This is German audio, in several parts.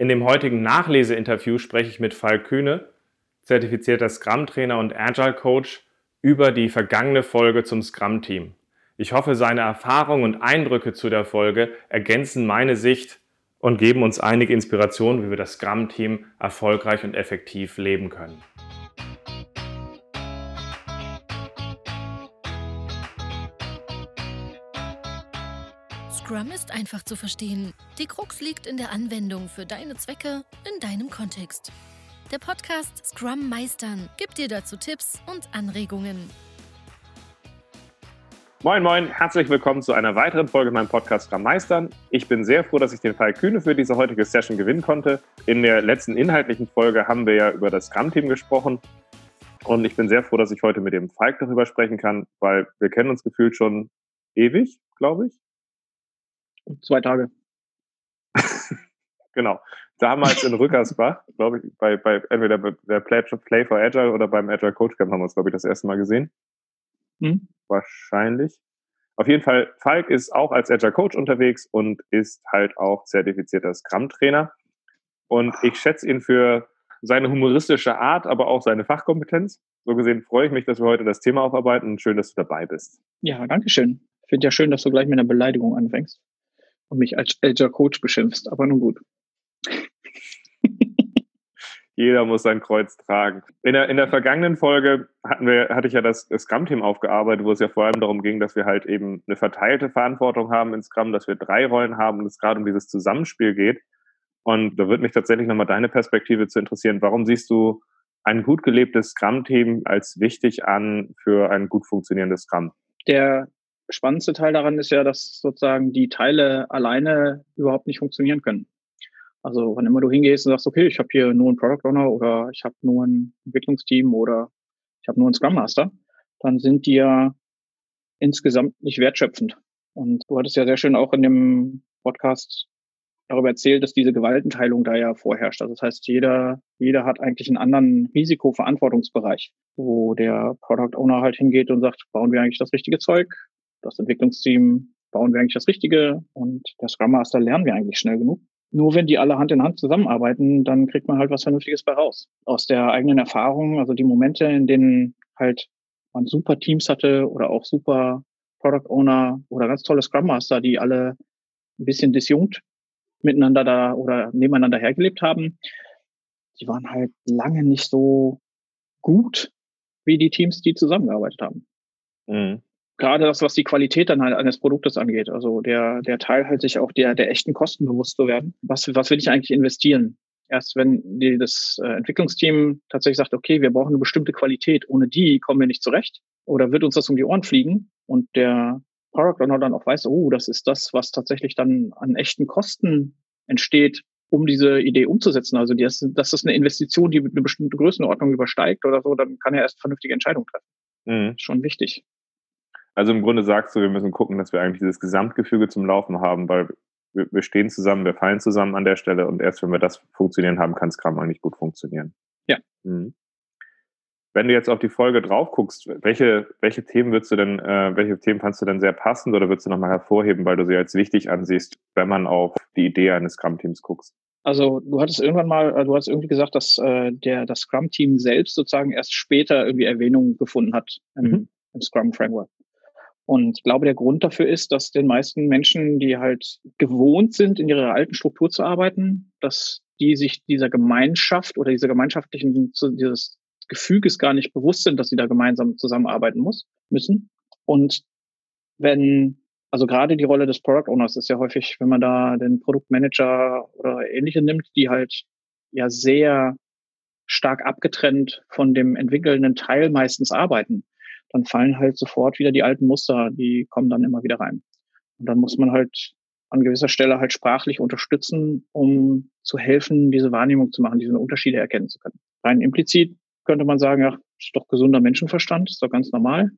In dem heutigen Nachleseinterview spreche ich mit Falk Kühne, zertifizierter Scrum-Trainer und Agile-Coach, über die vergangene Folge zum Scrum-Team. Ich hoffe, seine Erfahrungen und Eindrücke zu der Folge ergänzen meine Sicht und geben uns einige Inspirationen, wie wir das Scrum-Team erfolgreich und effektiv leben können. Scrum ist einfach zu verstehen. Die Krux liegt in der Anwendung für deine Zwecke in deinem Kontext. Der Podcast Scrum Meistern gibt dir dazu Tipps und Anregungen. Moin, moin, herzlich willkommen zu einer weiteren Folge meinem Podcast Scrum Meistern. Ich bin sehr froh, dass ich den Fall Kühne für diese heutige Session gewinnen konnte. In der letzten inhaltlichen Folge haben wir ja über das Scrum-Team gesprochen. Und ich bin sehr froh, dass ich heute mit dem Falk darüber sprechen kann, weil wir kennen uns gefühlt schon ewig, glaube ich. Zwei Tage. genau. Damals in Rückersbach, glaube ich, bei, bei entweder bei der Play, for Agile oder beim Agile Coach Camp haben wir uns, glaube ich, das erste Mal gesehen. Hm? Wahrscheinlich. Auf jeden Fall, Falk ist auch als Agile Coach unterwegs und ist halt auch zertifizierter Scrum-Trainer. Und ich schätze ihn für seine humoristische Art, aber auch seine Fachkompetenz. So gesehen freue ich mich, dass wir heute das Thema aufarbeiten und schön, dass du dabei bist. Ja, danke schön. Ich finde ja schön, dass du gleich mit einer Beleidigung anfängst und mich als Agile Coach beschimpfst, aber nun gut. Jeder muss sein Kreuz tragen. In der, in der vergangenen Folge hatten wir, hatte ich ja das Scrum-Team aufgearbeitet, wo es ja vor allem darum ging, dass wir halt eben eine verteilte Verantwortung haben in Scrum, dass wir drei Rollen haben und es gerade um dieses Zusammenspiel geht. Und da würde mich tatsächlich nochmal deine Perspektive zu interessieren. Warum siehst du ein gut gelebtes Scrum-Team als wichtig an für ein gut funktionierendes Scrum? Der spannendste Teil daran ist ja, dass sozusagen die Teile alleine überhaupt nicht funktionieren können. Also wann immer du hingehst und sagst, okay, ich habe hier nur einen Product Owner oder ich habe nur ein Entwicklungsteam oder ich habe nur einen Scrum Master, dann sind die ja insgesamt nicht wertschöpfend. Und du hattest ja sehr schön auch in dem Podcast darüber erzählt, dass diese Gewaltenteilung da ja vorherrscht. Also das heißt, jeder, jeder hat eigentlich einen anderen Risikoverantwortungsbereich, wo der Product Owner halt hingeht und sagt, bauen wir eigentlich das richtige Zeug? Das Entwicklungsteam bauen wir eigentlich das Richtige und der Scrum Master lernen wir eigentlich schnell genug. Nur wenn die alle Hand in Hand zusammenarbeiten, dann kriegt man halt was Vernünftiges bei raus. Aus der eigenen Erfahrung, also die Momente, in denen halt man super Teams hatte oder auch super Product Owner oder ganz tolle Scrum Master, die alle ein bisschen disjunkt miteinander da oder nebeneinander hergelebt haben, die waren halt lange nicht so gut wie die Teams, die zusammengearbeitet haben. Mhm gerade das, was die Qualität dann halt eines Produktes angeht. Also der, der Teil halt sich auch der, der echten Kosten bewusst zu werden. Was, was will ich eigentlich investieren? Erst wenn die, das äh, Entwicklungsteam tatsächlich sagt, okay, wir brauchen eine bestimmte Qualität, ohne die kommen wir nicht zurecht, oder wird uns das um die Ohren fliegen und der Product Owner dann auch weiß, oh, das ist das, was tatsächlich dann an echten Kosten entsteht, um diese Idee umzusetzen. Also das, das ist eine Investition, die eine bestimmte Größenordnung übersteigt oder so, dann kann er erst vernünftige Entscheidungen treffen. Mhm. Schon wichtig. Also im Grunde sagst du, wir müssen gucken, dass wir eigentlich dieses Gesamtgefüge zum Laufen haben, weil wir, wir stehen zusammen, wir fallen zusammen an der Stelle und erst wenn wir das funktionieren haben, kann Scrum eigentlich gut funktionieren. Ja. Mhm. Wenn du jetzt auf die Folge drauf guckst, welche, welche Themen würdest du denn, äh, welche Themen fandst du denn sehr passend oder würdest du nochmal hervorheben, weil du sie als wichtig ansiehst, wenn man auf die Idee eines Scrum-Teams guckst? Also du hattest irgendwann mal, äh, du hast irgendwie gesagt, dass äh, der das Scrum-Team selbst sozusagen erst später irgendwie Erwähnung gefunden hat im, mhm. im Scrum-Framework. Und ich glaube, der Grund dafür ist, dass den meisten Menschen, die halt gewohnt sind, in ihrer alten Struktur zu arbeiten, dass die sich dieser Gemeinschaft oder dieser gemeinschaftlichen, dieses Gefüges gar nicht bewusst sind, dass sie da gemeinsam zusammenarbeiten muss, müssen. Und wenn, also gerade die Rolle des Product Owners ist ja häufig, wenn man da den Produktmanager oder ähnliche nimmt, die halt ja sehr stark abgetrennt von dem entwickelnden Teil meistens arbeiten dann fallen halt sofort wieder die alten Muster, die kommen dann immer wieder rein. Und dann muss man halt an gewisser Stelle halt sprachlich unterstützen, um zu helfen, diese Wahrnehmung zu machen, diese Unterschiede erkennen zu können. Rein implizit könnte man sagen, ja, ist doch gesunder Menschenverstand, ist doch ganz normal,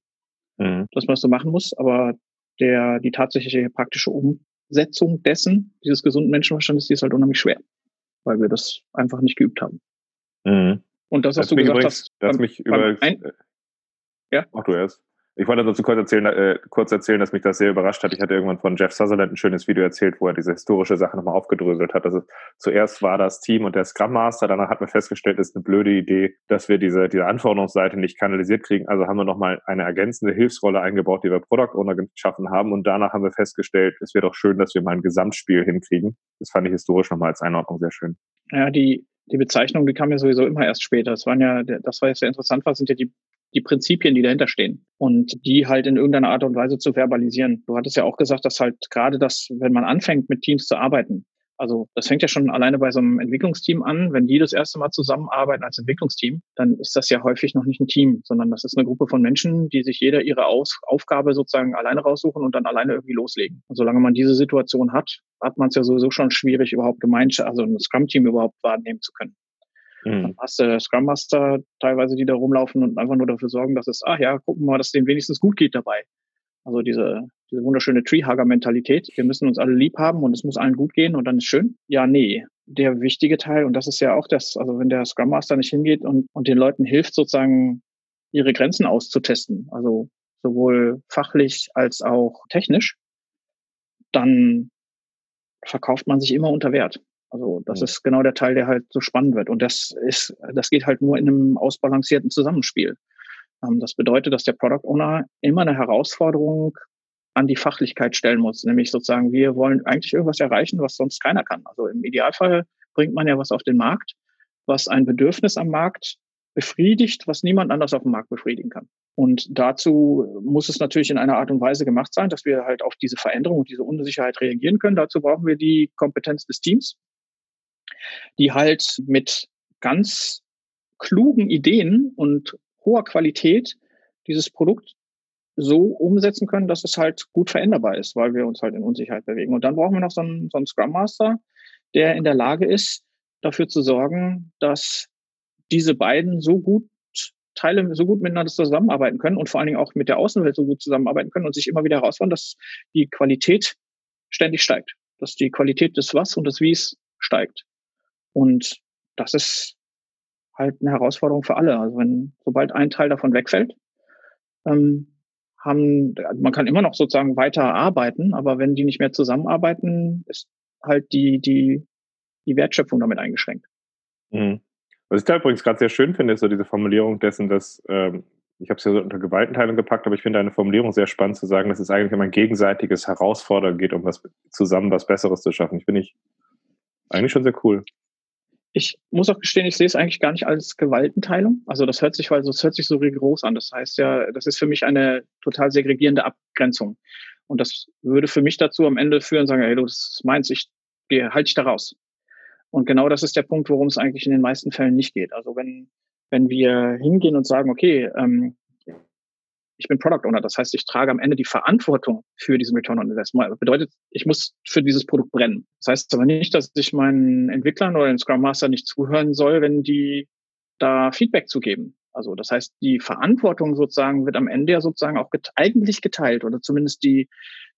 mhm. dass man das so machen muss, aber der, die tatsächliche praktische Umsetzung dessen, dieses gesunden Menschenverstandes, die ist halt unheimlich schwer, weil wir das einfach nicht geübt haben. Mhm. Und das, was das du gesagt übrigens, hast, beim, mich übrigens, ein, ja? Mach du erst. Ich wollte dazu kurz erzählen, äh, kurz erzählen, dass mich das sehr überrascht hat. Ich hatte irgendwann von Jeff Sutherland ein schönes Video erzählt, wo er diese historische Sache nochmal aufgedröselt hat. Also zuerst war das Team und der Scrum Master, danach hat man festgestellt, ist eine blöde Idee, dass wir diese, diese Anforderungsseite nicht kanalisiert kriegen. Also haben wir nochmal eine ergänzende Hilfsrolle eingebaut, die wir Product Owner geschaffen haben. Und danach haben wir festgestellt, es wäre doch schön, dass wir mal ein Gesamtspiel hinkriegen. Das fand ich historisch nochmal als Einordnung sehr schön. Ja, die, die Bezeichnung, die kam ja sowieso immer erst später. Das waren ja, das war jetzt sehr interessant, was sind ja die die Prinzipien, die dahinter stehen und die halt in irgendeiner Art und Weise zu verbalisieren. Du hattest ja auch gesagt, dass halt gerade das, wenn man anfängt, mit Teams zu arbeiten, also das fängt ja schon alleine bei so einem Entwicklungsteam an. Wenn die das erste Mal zusammenarbeiten als Entwicklungsteam, dann ist das ja häufig noch nicht ein Team, sondern das ist eine Gruppe von Menschen, die sich jeder ihre Aus Aufgabe sozusagen alleine raussuchen und dann alleine irgendwie loslegen. Und solange man diese Situation hat, hat man es ja sowieso schon schwierig, überhaupt Gemeinschaft, also ein Scrum-Team überhaupt wahrnehmen zu können. Mhm. Dann hast du Scrum Master teilweise, die da rumlaufen und einfach nur dafür sorgen, dass es, ach ja, gucken wir mal, dass es denen wenigstens gut geht dabei. Also diese, diese wunderschöne Treehugger-Mentalität. Wir müssen uns alle lieb haben und es muss allen gut gehen und dann ist schön. Ja, nee. Der wichtige Teil, und das ist ja auch das, also wenn der Scrum Master nicht hingeht und, und den Leuten hilft, sozusagen ihre Grenzen auszutesten, also sowohl fachlich als auch technisch, dann verkauft man sich immer unter Wert. Also das ja. ist genau der Teil, der halt so spannend wird. Und das ist, das geht halt nur in einem ausbalancierten Zusammenspiel. Ähm, das bedeutet, dass der Product Owner immer eine Herausforderung an die Fachlichkeit stellen muss. Nämlich sozusagen, wir wollen eigentlich irgendwas erreichen, was sonst keiner kann. Also im Idealfall bringt man ja was auf den Markt, was ein Bedürfnis am Markt befriedigt, was niemand anders auf dem Markt befriedigen kann. Und dazu muss es natürlich in einer Art und Weise gemacht sein, dass wir halt auf diese Veränderung und diese Unsicherheit reagieren können. Dazu brauchen wir die Kompetenz des Teams die halt mit ganz klugen Ideen und hoher Qualität dieses Produkt so umsetzen können, dass es halt gut veränderbar ist, weil wir uns halt in Unsicherheit bewegen. Und dann brauchen wir noch so einen, so einen Scrum Master, der in der Lage ist, dafür zu sorgen, dass diese beiden so gut Teile so gut miteinander zusammenarbeiten können und vor allen Dingen auch mit der Außenwelt so gut zusammenarbeiten können und sich immer wieder herausfordern, dass die Qualität ständig steigt, dass die Qualität des Was und des Wies steigt. Und das ist halt eine Herausforderung für alle. Also wenn, sobald ein Teil davon wegfällt, ähm, haben, man kann immer noch sozusagen weiter arbeiten, aber wenn die nicht mehr zusammenarbeiten, ist halt die, die, die Wertschöpfung damit eingeschränkt. Mhm. Was ich da übrigens gerade sehr schön finde, ist so diese Formulierung dessen, dass ähm, ich habe es ja so unter Gewaltenteilung gepackt, aber ich finde eine Formulierung sehr spannend zu sagen, dass es eigentlich um ein gegenseitiges Herausfordern geht, um was zusammen was Besseres zu schaffen. Ich finde ich eigentlich schon sehr cool ich muss auch gestehen, ich sehe es eigentlich gar nicht als Gewaltenteilung. Also das hört sich, weil das hört sich so rigoros an. Das heißt ja, das ist für mich eine total segregierende Abgrenzung. Und das würde für mich dazu am Ende führen, sagen, hey, du, das meinst, ich gehe, halt dich da raus. Und genau das ist der Punkt, worum es eigentlich in den meisten Fällen nicht geht. Also wenn, wenn wir hingehen und sagen, okay, ähm, ich bin Product Owner. Das heißt, ich trage am Ende die Verantwortung für diesen Return on Investment. Das bedeutet, ich muss für dieses Produkt brennen. Das heißt aber nicht, dass ich meinen Entwicklern oder den Scrum Master nicht zuhören soll, wenn die da Feedback zu geben. Also das heißt, die Verantwortung sozusagen wird am Ende ja sozusagen auch get eigentlich geteilt oder zumindest die,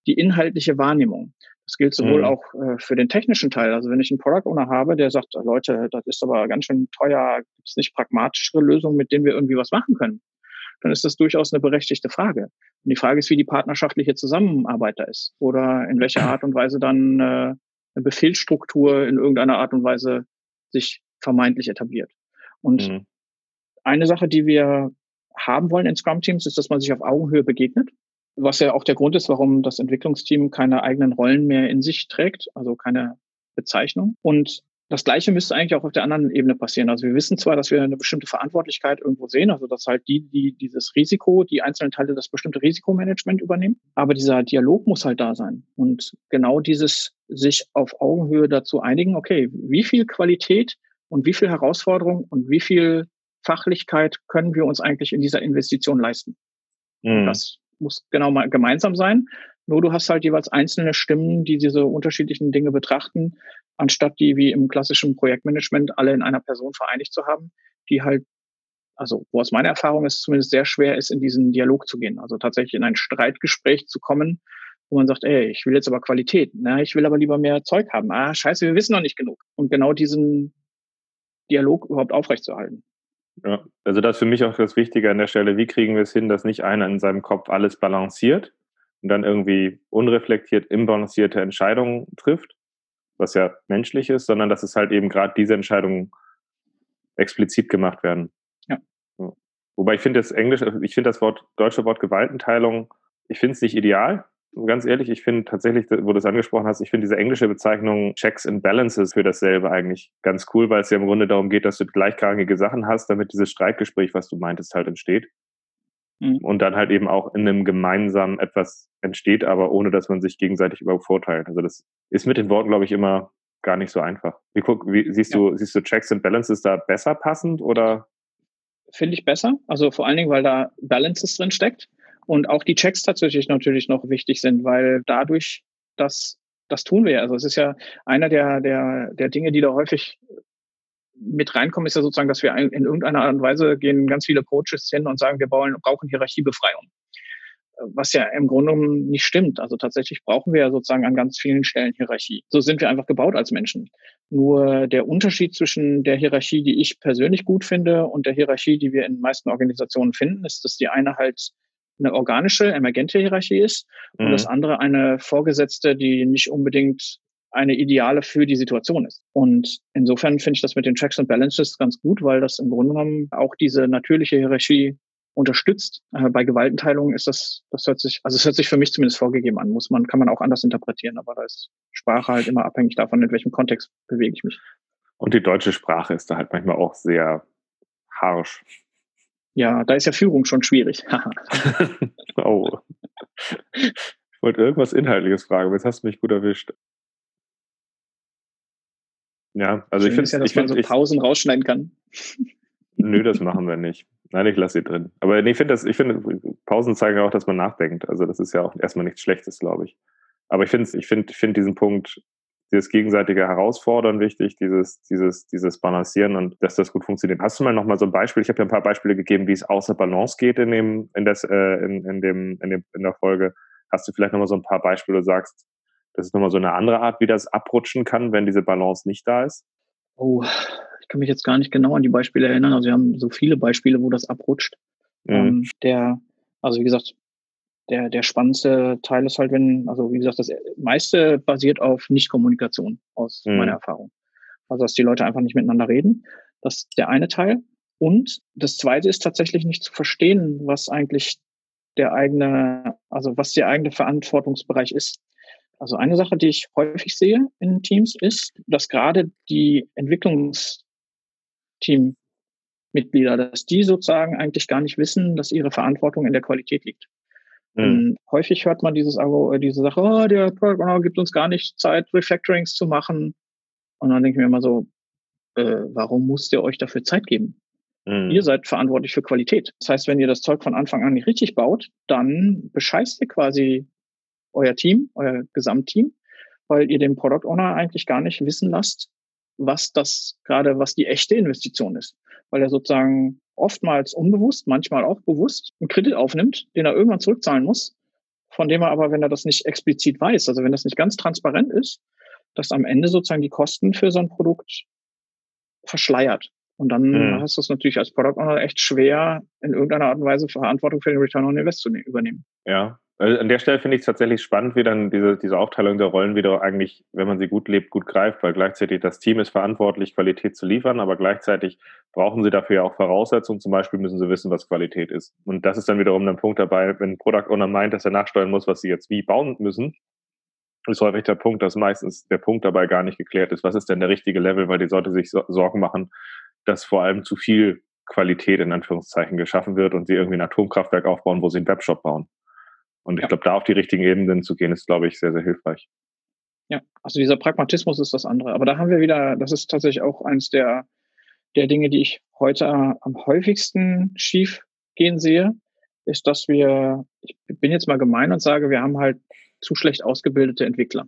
die inhaltliche Wahrnehmung. Das gilt sowohl mhm. auch äh, für den technischen Teil. Also wenn ich einen Product Owner habe, der sagt, Leute, das ist aber ganz schön teuer, gibt es nicht pragmatischere Lösungen, mit denen wir irgendwie was machen können? Dann ist das durchaus eine berechtigte Frage. Und die Frage ist, wie die partnerschaftliche Zusammenarbeit da ist oder in welcher Art und Weise dann äh, eine Befehlsstruktur in irgendeiner Art und Weise sich vermeintlich etabliert. Und mhm. eine Sache, die wir haben wollen in Scrum-Teams, ist, dass man sich auf Augenhöhe begegnet. Was ja auch der Grund ist, warum das Entwicklungsteam keine eigenen Rollen mehr in sich trägt, also keine Bezeichnung. Und das Gleiche müsste eigentlich auch auf der anderen Ebene passieren. Also wir wissen zwar, dass wir eine bestimmte Verantwortlichkeit irgendwo sehen, also dass halt die, die dieses Risiko, die einzelnen Teile das bestimmte Risikomanagement übernehmen, aber dieser Dialog muss halt da sein. Und genau dieses sich auf Augenhöhe dazu einigen, okay, wie viel Qualität und wie viel Herausforderung und wie viel Fachlichkeit können wir uns eigentlich in dieser Investition leisten? Mhm. Das muss genau mal gemeinsam sein. Nur du hast halt jeweils einzelne Stimmen, die diese unterschiedlichen Dinge betrachten, anstatt die wie im klassischen Projektmanagement alle in einer Person vereinigt zu haben, die halt, also wo aus meiner Erfahrung ist, zumindest sehr schwer ist, in diesen Dialog zu gehen. Also tatsächlich in ein Streitgespräch zu kommen, wo man sagt, ey, ich will jetzt aber Qualität, na, ich will aber lieber mehr Zeug haben. Ah, scheiße, wir wissen noch nicht genug. Und genau diesen Dialog überhaupt aufrechtzuerhalten. Ja, also das ist für mich auch das Wichtige an der Stelle. Wie kriegen wir es hin, dass nicht einer in seinem Kopf alles balanciert und dann irgendwie unreflektiert, imbalancierte Entscheidungen trifft, was ja menschlich ist, sondern dass es halt eben gerade diese Entscheidungen explizit gemacht werden. Ja. Wobei ich finde das Englisch, ich finde das Wort, deutsche Wort Gewaltenteilung, ich finde es nicht ideal, ganz ehrlich, ich finde tatsächlich, wo du es angesprochen hast, ich finde diese englische Bezeichnung Checks and Balances für dasselbe eigentlich ganz cool, weil es ja im Grunde darum geht, dass du gleichrangige Sachen hast, damit dieses Streitgespräch, was du meintest, halt entsteht. Mhm. Und dann halt eben auch in einem gemeinsamen etwas entsteht, aber ohne dass man sich gegenseitig übervorteilt. Also das ist mit den Worten, glaube ich, immer gar nicht so einfach. Wie, guck, wie siehst ja. du, siehst du Checks and Balances da besser passend oder? Finde ich besser. Also vor allen Dingen, weil da Balances drin steckt und auch die Checks tatsächlich natürlich noch wichtig sind, weil dadurch, dass das tun wir. Also es ist ja einer der, der, der Dinge, die da häufig mit reinkommen, ist ja sozusagen, dass wir in irgendeiner Art und Weise gehen ganz viele Coaches hin und sagen, wir brauchen Hierarchiebefreiung was ja im Grunde nicht stimmt. Also tatsächlich brauchen wir ja sozusagen an ganz vielen Stellen Hierarchie. So sind wir einfach gebaut als Menschen. Nur der Unterschied zwischen der Hierarchie, die ich persönlich gut finde, und der Hierarchie, die wir in den meisten Organisationen finden, ist, dass die eine halt eine organische, emergente Hierarchie ist mhm. und das andere eine vorgesetzte, die nicht unbedingt eine ideale für die Situation ist. Und insofern finde ich das mit den Checks and Balances ganz gut, weil das im Grunde genommen auch diese natürliche Hierarchie unterstützt. Äh, bei Gewaltenteilung ist das, das hört sich, also es hört sich für mich zumindest vorgegeben an, muss man, kann man auch anders interpretieren, aber da ist Sprache halt immer abhängig davon, in welchem Kontext bewege ich mich. Und die deutsche Sprache ist da halt manchmal auch sehr harsch. Ja, da ist ja Führung schon schwierig. oh. Ich wollte irgendwas Inhaltliches fragen, aber jetzt hast du mich gut erwischt. Ja, also Schön ich finde ja, dass ich man find, so Pausen ich, rausschneiden kann. Nö, das machen wir nicht. Nein, ich lasse sie drin. Aber ich finde das, ich finde, Pausen zeigen auch, dass man nachdenkt. Also das ist ja auch erstmal nichts Schlechtes, glaube ich. Aber ich finde, ich finde, ich finde diesen Punkt, dieses gegenseitige Herausfordern wichtig, dieses, dieses, dieses Balancieren und dass das gut funktioniert. Hast du mal noch mal so ein Beispiel? Ich habe ja ein paar Beispiele gegeben, wie es außer Balance geht in dem, in das, äh, in, in dem, in dem, in der Folge. Hast du vielleicht noch mal so ein paar Beispiele, wo du sagst, das ist noch mal so eine andere Art, wie das abrutschen kann, wenn diese Balance nicht da ist? Oh, ich kann mich jetzt gar nicht genau an die Beispiele erinnern. Also wir haben so viele Beispiele, wo das abrutscht. Mhm. Ähm, der, also wie gesagt, der, der spannendste Teil ist halt, wenn, also wie gesagt, das meiste basiert auf Nichtkommunikation aus mhm. meiner Erfahrung. Also dass die Leute einfach nicht miteinander reden. Das ist der eine Teil. Und das zweite ist tatsächlich nicht zu verstehen, was eigentlich der eigene, also was der eigene Verantwortungsbereich ist. Also eine Sache, die ich häufig sehe in Teams, ist, dass gerade die Entwicklungs Teammitglieder, dass die sozusagen eigentlich gar nicht wissen, dass ihre Verantwortung in der Qualität liegt. Mhm. Häufig hört man dieses, äh, diese Sache, oh, der Product Owner gibt uns gar nicht Zeit, Refactorings zu machen. Und dann denke ich mir immer so, äh, warum musst ihr euch dafür Zeit geben? Mhm. Ihr seid verantwortlich für Qualität. Das heißt, wenn ihr das Zeug von Anfang an nicht richtig baut, dann bescheißt ihr quasi euer Team, euer Gesamtteam, weil ihr dem Product Owner eigentlich gar nicht wissen lasst, was das gerade, was die echte Investition ist. Weil er sozusagen oftmals unbewusst, manchmal auch bewusst einen Kredit aufnimmt, den er irgendwann zurückzahlen muss, von dem er aber, wenn er das nicht explizit weiß, also wenn das nicht ganz transparent ist, dass am Ende sozusagen die Kosten für so ein Produkt verschleiert. Und dann mhm. hast du es natürlich als Product Owner echt schwer, in irgendeiner Art und Weise Verantwortung für den Return on Invest zu ne-, übernehmen. Ja, also an der Stelle finde ich es tatsächlich spannend, wie dann diese, diese Aufteilung der Rollen wieder eigentlich, wenn man sie gut lebt, gut greift, weil gleichzeitig das Team ist verantwortlich, Qualität zu liefern, aber gleichzeitig brauchen sie dafür ja auch Voraussetzungen. Zum Beispiel müssen sie wissen, was Qualität ist. Und das ist dann wiederum ein Punkt dabei, wenn ein Product Owner meint, dass er nachsteuern muss, was sie jetzt wie bauen müssen, ist häufig der Punkt, dass meistens der Punkt dabei gar nicht geklärt ist. Was ist denn der richtige Level? Weil die sollte sich Sorgen machen, dass vor allem zu viel Qualität in Anführungszeichen geschaffen wird und sie irgendwie ein Atomkraftwerk aufbauen, wo sie einen Webshop bauen. Und ich ja. glaube, da auf die richtigen Ebenen zu gehen, ist, glaube ich, sehr, sehr hilfreich. Ja, also dieser Pragmatismus ist das andere. Aber da haben wir wieder, das ist tatsächlich auch eins der, der Dinge, die ich heute am häufigsten schief gehen sehe, ist, dass wir, ich bin jetzt mal gemein und sage, wir haben halt zu schlecht ausgebildete Entwickler.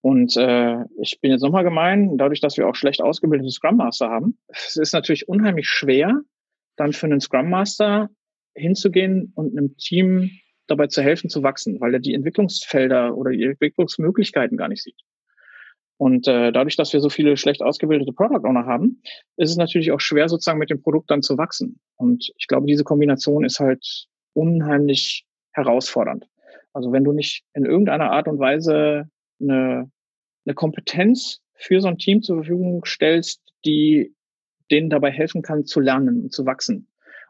Und äh, ich bin jetzt nochmal gemein, dadurch, dass wir auch schlecht ausgebildete Scrum Master haben, es ist natürlich unheimlich schwer, dann für einen Scrum Master hinzugehen und einem Team dabei zu helfen zu wachsen, weil er die Entwicklungsfelder oder die Entwicklungsmöglichkeiten gar nicht sieht. Und äh, dadurch, dass wir so viele schlecht ausgebildete Product Owner haben, ist es natürlich auch schwer, sozusagen mit dem Produkt dann zu wachsen. Und ich glaube, diese Kombination ist halt unheimlich herausfordernd. Also wenn du nicht in irgendeiner Art und Weise eine, eine Kompetenz für so ein Team zur Verfügung stellst, die denen dabei helfen kann, zu lernen und zu wachsen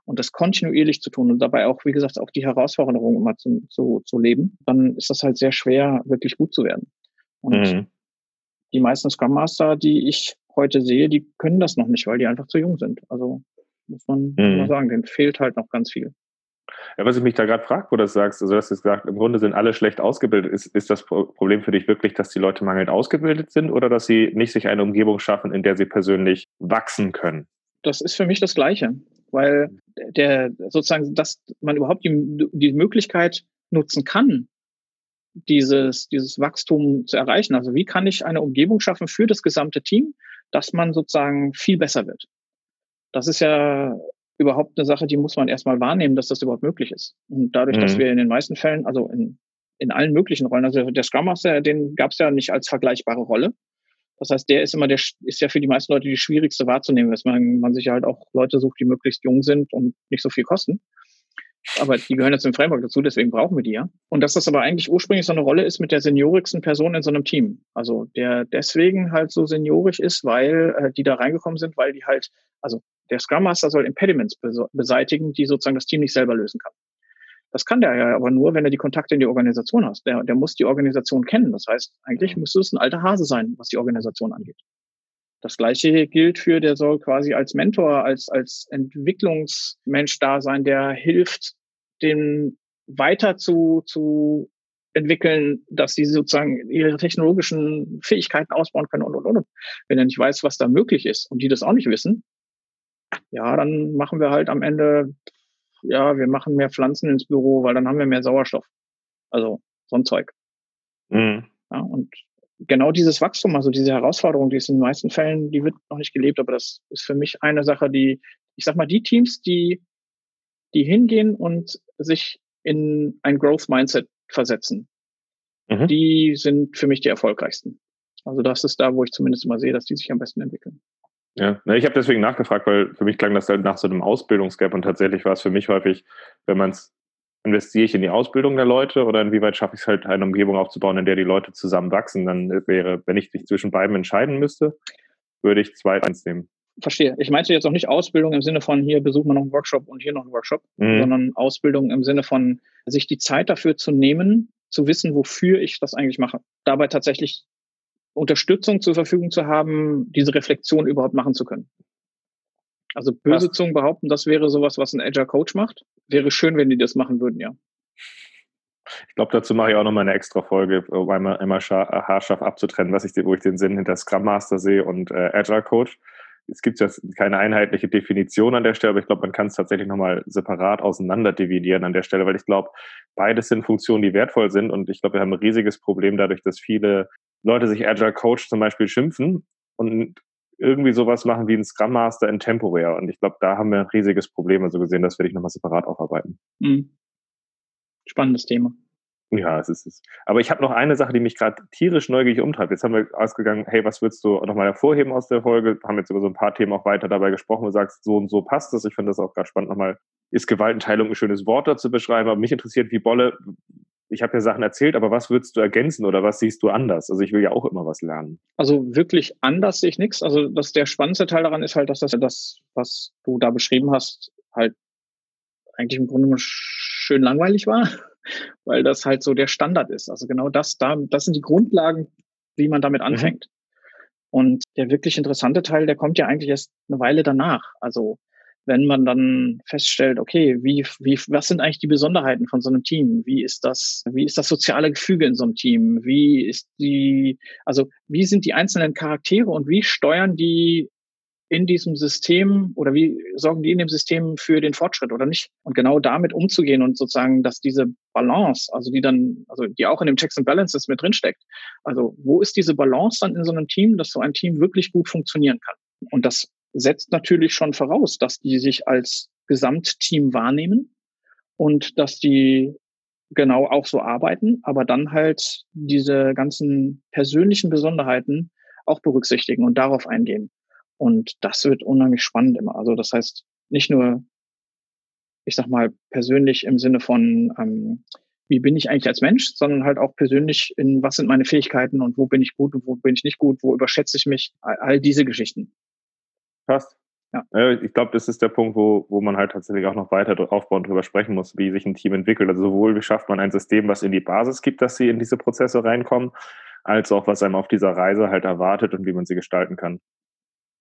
und das kontinuierlich zu tun und dabei auch, wie gesagt, auch die Herausforderungen immer zu, zu, zu leben, dann ist das halt sehr schwer, wirklich gut zu werden. Und mhm die meisten Scrum Master, die ich heute sehe, die können das noch nicht, weil die einfach zu jung sind. Also muss man mhm. sagen, denen fehlt halt noch ganz viel. Ja, was ich mich da gerade frage, wo du das sagst, also dass du gesagt, im Grunde sind alle schlecht ausgebildet. Ist, ist das Problem für dich wirklich, dass die Leute mangelnd ausgebildet sind oder dass sie nicht sich eine Umgebung schaffen, in der sie persönlich wachsen können? Das ist für mich das Gleiche, weil der sozusagen, dass man überhaupt die, die Möglichkeit nutzen kann, dieses, dieses Wachstum zu erreichen. Also wie kann ich eine Umgebung schaffen für das gesamte Team, dass man sozusagen viel besser wird? Das ist ja überhaupt eine Sache, die muss man erstmal wahrnehmen, dass das überhaupt möglich ist. Und dadurch, mhm. dass wir in den meisten Fällen, also in, in allen möglichen Rollen, also der Scrum Master, den gab es ja nicht als vergleichbare Rolle. Das heißt, der ist immer der ist ja für die meisten Leute die schwierigste wahrzunehmen, dass man, man sich halt auch Leute sucht, die möglichst jung sind und nicht so viel kosten aber die gehören jetzt im Framework dazu, deswegen brauchen wir die ja. Und dass das aber eigentlich ursprünglich so eine Rolle ist mit der seniorigsten Person in so einem Team. Also der deswegen halt so seniorisch ist, weil äh, die da reingekommen sind, weil die halt, also der Scrum Master soll Impediments beseitigen, die sozusagen das Team nicht selber lösen kann. Das kann der ja aber nur, wenn er die Kontakte in die Organisation hat. Der, der muss die Organisation kennen. Das heißt, eigentlich müsste es ein alter Hase sein, was die Organisation angeht. Das gleiche gilt für, der soll quasi als Mentor, als, als Entwicklungsmensch da sein, der hilft, den weiter zu, zu entwickeln, dass sie sozusagen ihre technologischen Fähigkeiten ausbauen können und, und, und. Wenn er nicht weiß, was da möglich ist und die das auch nicht wissen, ja, dann machen wir halt am Ende, ja, wir machen mehr Pflanzen ins Büro, weil dann haben wir mehr Sauerstoff. Also so ein Zeug. Mhm. Ja, und genau dieses Wachstum, also diese Herausforderung, die ist in den meisten Fällen, die wird noch nicht gelebt, aber das ist für mich eine Sache, die, ich sag mal, die Teams, die, die hingehen und sich in ein Growth Mindset versetzen, mhm. die sind für mich die erfolgreichsten. Also das ist da, wo ich zumindest immer sehe, dass die sich am besten entwickeln. Ja, ich habe deswegen nachgefragt, weil für mich klang das halt nach so einem Ausbildungsgap und tatsächlich war es für mich häufig, wenn man es investiere ich in die Ausbildung der Leute oder inwieweit schaffe ich es halt, eine Umgebung aufzubauen, in der die Leute zusammen wachsen? Dann wäre, wenn ich mich zwischen beiden entscheiden müsste, würde ich zwei eins nehmen. Verstehe. Ich meinte jetzt auch nicht Ausbildung im Sinne von hier besuchen wir noch einen Workshop und hier noch einen Workshop, mhm. sondern Ausbildung im Sinne von sich die Zeit dafür zu nehmen, zu wissen, wofür ich das eigentlich mache. Dabei tatsächlich Unterstützung zur Verfügung zu haben, diese Reflexion überhaupt machen zu können. Also böse Zungen behaupten, das wäre sowas, was ein Agile Coach macht. Wäre schön, wenn die das machen würden, ja. Ich glaube, dazu mache ich auch nochmal eine extra Folge, um einmal, einmal haarscharf abzutrennen, was ich, wo ich den Sinn hinter Scrum Master sehe und äh, Agile Coach. Es gibt jetzt keine einheitliche Definition an der Stelle, aber ich glaube, man kann es tatsächlich nochmal separat auseinander dividieren an der Stelle, weil ich glaube, beides sind Funktionen, die wertvoll sind und ich glaube, wir haben ein riesiges Problem dadurch, dass viele Leute sich Agile Coach zum Beispiel schimpfen und irgendwie sowas machen wie ein Scrum Master in temporär. Und ich glaube, da haben wir ein riesiges Problem. Also gesehen, das werde ich nochmal separat aufarbeiten. Mhm. Spannendes Thema. Ja, es ist es. Aber ich habe noch eine Sache, die mich gerade tierisch neugierig umtreibt. Jetzt haben wir ausgegangen, hey, was würdest du nochmal hervorheben aus der Folge? Haben jetzt über so ein paar Themen auch weiter dabei gesprochen und sagst, so und so passt das. Ich finde das auch gerade spannend nochmal. Ist Gewaltenteilung ein schönes Wort dazu beschreiben? Aber mich interessiert, wie Bolle, ich habe ja Sachen erzählt, aber was würdest du ergänzen oder was siehst du anders? Also ich will ja auch immer was lernen. Also wirklich anders sehe ich nichts. Also das der spannendste Teil daran ist halt, dass das, das was du da beschrieben hast, halt eigentlich im Grunde schön langweilig war, weil das halt so der Standard ist. Also genau das, da, das sind die Grundlagen, wie man damit mhm. anfängt. Mhm. Und der wirklich interessante Teil, der kommt ja eigentlich erst eine Weile danach. Also wenn man dann feststellt, okay, wie, wie, was sind eigentlich die Besonderheiten von so einem Team? Wie ist das, wie ist das soziale Gefüge in so einem Team? Wie ist die, also wie sind die einzelnen Charaktere und wie steuern die in diesem System oder wie sorgen die in dem System für den Fortschritt oder nicht? Und genau damit umzugehen und sozusagen, dass diese Balance, also die dann, also die auch in dem Checks and Balances mit drinsteckt. Also wo ist diese Balance dann in so einem Team, dass so ein Team wirklich gut funktionieren kann? Und das setzt natürlich schon voraus, dass die sich als Gesamtteam wahrnehmen und dass die genau auch so arbeiten, aber dann halt diese ganzen persönlichen Besonderheiten auch berücksichtigen und darauf eingehen. Und das wird unheimlich spannend immer. Also das heißt, nicht nur, ich sag mal, persönlich im Sinne von, ähm, wie bin ich eigentlich als Mensch, sondern halt auch persönlich in, was sind meine Fähigkeiten und wo bin ich gut und wo bin ich nicht gut, wo überschätze ich mich, all diese Geschichten. Passt. Ja. Ich glaube, das ist der Punkt, wo, wo man halt tatsächlich auch noch weiter aufbauen drüber sprechen muss, wie sich ein Team entwickelt. Also sowohl wie schafft man ein System, was in die Basis gibt, dass sie in diese Prozesse reinkommen, als auch was einem auf dieser Reise halt erwartet und wie man sie gestalten kann.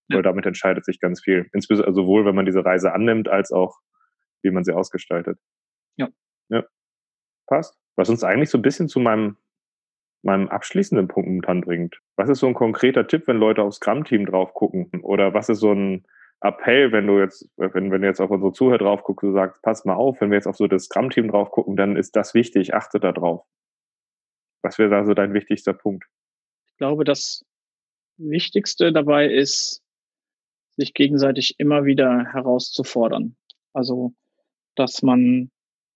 Ja. Weil damit entscheidet sich ganz viel. Insbesondere also sowohl, wenn man diese Reise annimmt, als auch, wie man sie ausgestaltet. Ja. Ja. Passt. Was uns eigentlich so ein bisschen zu meinem, meinem abschließenden Punkt momentan bringt. Was ist so ein konkreter Tipp, wenn Leute aufs Scrum-Team drauf gucken? Oder was ist so ein, Appell, wenn du jetzt, wenn, wenn du jetzt auf unsere Zuhörer drauf guckst, du sagst, pass mal auf, wenn wir jetzt auf so das Scrum-Team drauf gucken, dann ist das wichtig, achte da drauf. Was wäre da so dein wichtigster Punkt? Ich glaube, das Wichtigste dabei ist, sich gegenseitig immer wieder herauszufordern. Also, dass man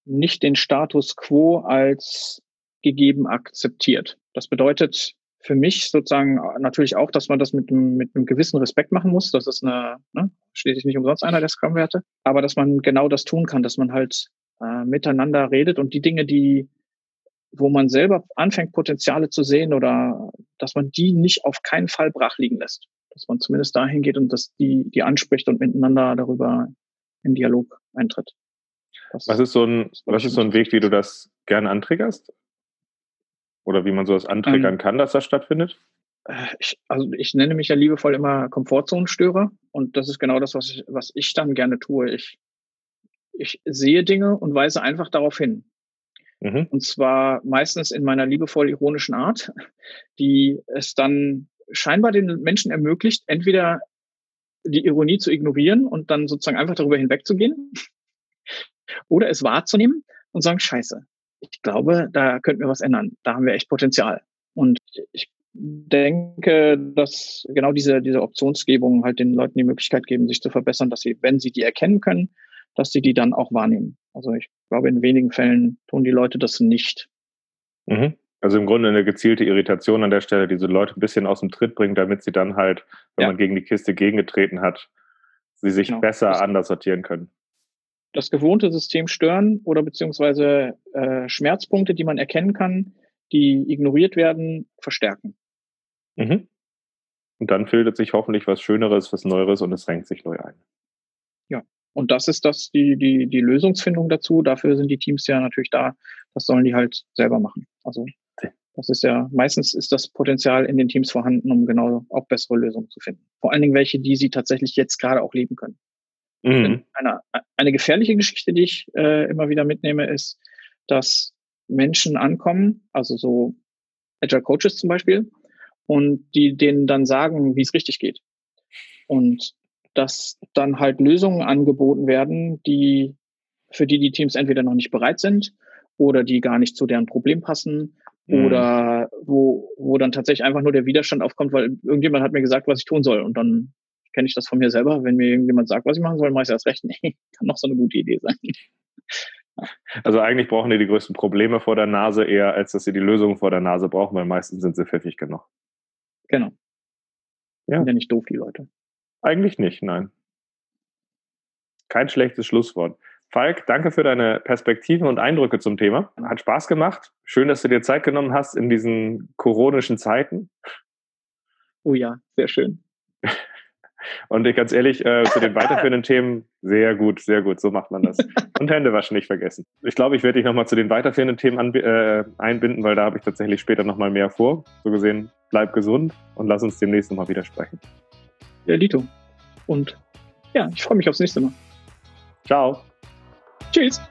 nicht den Status quo als gegeben akzeptiert. Das bedeutet, für mich sozusagen natürlich auch, dass man das mit, mit einem gewissen Respekt machen muss. Das ist eine, ne, schließlich nicht umsonst einer der Scrum-Werte. Aber dass man genau das tun kann, dass man halt äh, miteinander redet und die Dinge, die, wo man selber anfängt, Potenziale zu sehen oder dass man die nicht auf keinen Fall brach liegen lässt. Dass man zumindest dahin geht und dass die, die anspricht und miteinander darüber in Dialog eintritt. Das was ist so ein, was ist so ein Weg, wie du das gerne antriggerst? Oder wie man sowas antriggern ähm, kann, dass das stattfindet? Äh, ich, also ich nenne mich ja liebevoll immer Komfortzonenstörer und das ist genau das, was ich, was ich dann gerne tue. Ich, ich sehe Dinge und weise einfach darauf hin. Mhm. Und zwar meistens in meiner liebevoll ironischen Art, die es dann scheinbar den Menschen ermöglicht, entweder die Ironie zu ignorieren und dann sozusagen einfach darüber hinwegzugehen oder es wahrzunehmen und sagen, scheiße, ich glaube, da könnten wir was ändern. Da haben wir echt Potenzial. Und ich denke, dass genau diese, diese Optionsgebung halt den Leuten die Möglichkeit geben, sich zu verbessern, dass sie, wenn sie die erkennen können, dass sie die dann auch wahrnehmen. Also ich glaube, in wenigen Fällen tun die Leute das nicht. Mhm. Also im Grunde eine gezielte Irritation an der Stelle, diese Leute ein bisschen aus dem Tritt bringt, damit sie dann halt, wenn ja. man gegen die Kiste gegengetreten hat, sie sich genau. besser anders sortieren können das gewohnte System stören oder beziehungsweise äh, Schmerzpunkte, die man erkennen kann, die ignoriert werden, verstärken. Mhm. Und dann bildet sich hoffentlich was Schöneres, was Neueres und es renkt sich neu ein. Ja, und das ist das die, die, die Lösungsfindung dazu. Dafür sind die Teams ja natürlich da. Das sollen die halt selber machen. Also das ist ja, meistens ist das Potenzial in den Teams vorhanden, um genau auch bessere Lösungen zu finden. Vor allen Dingen welche, die sie tatsächlich jetzt gerade auch leben können. Mhm. Eine, eine gefährliche Geschichte, die ich äh, immer wieder mitnehme, ist, dass Menschen ankommen, also so Agile Coaches zum Beispiel, und die denen dann sagen, wie es richtig geht. Und dass dann halt Lösungen angeboten werden, die für die die Teams entweder noch nicht bereit sind oder die gar nicht zu deren Problem passen mhm. oder wo, wo dann tatsächlich einfach nur der Widerstand aufkommt, weil irgendjemand hat mir gesagt, was ich tun soll und dann kenne ich das von mir selber. Wenn mir irgendjemand sagt, was ich machen soll, mache ich erst recht. Nee, kann noch so eine gute Idee sein. Also eigentlich brauchen die die größten Probleme vor der Nase eher, als dass sie die Lösungen vor der Nase brauchen, weil meistens sind sie pfiffig genug. Genau. Ja. Sind ja nicht doof, die Leute. Eigentlich nicht, nein. Kein schlechtes Schlusswort. Falk, danke für deine Perspektiven und Eindrücke zum Thema. Hat Spaß gemacht. Schön, dass du dir Zeit genommen hast in diesen koronischen Zeiten. Oh ja, sehr schön. Und ich ganz ehrlich, äh, zu den weiterführenden Themen, sehr gut, sehr gut, so macht man das. Und Hände waschen nicht vergessen. Ich glaube, ich werde dich nochmal zu den weiterführenden Themen äh, einbinden, weil da habe ich tatsächlich später nochmal mehr vor. So gesehen, bleib gesund und lass uns demnächst nochmal wieder sprechen. Ja, Lito. Und ja, ich freue mich aufs nächste Mal. Ciao. Tschüss.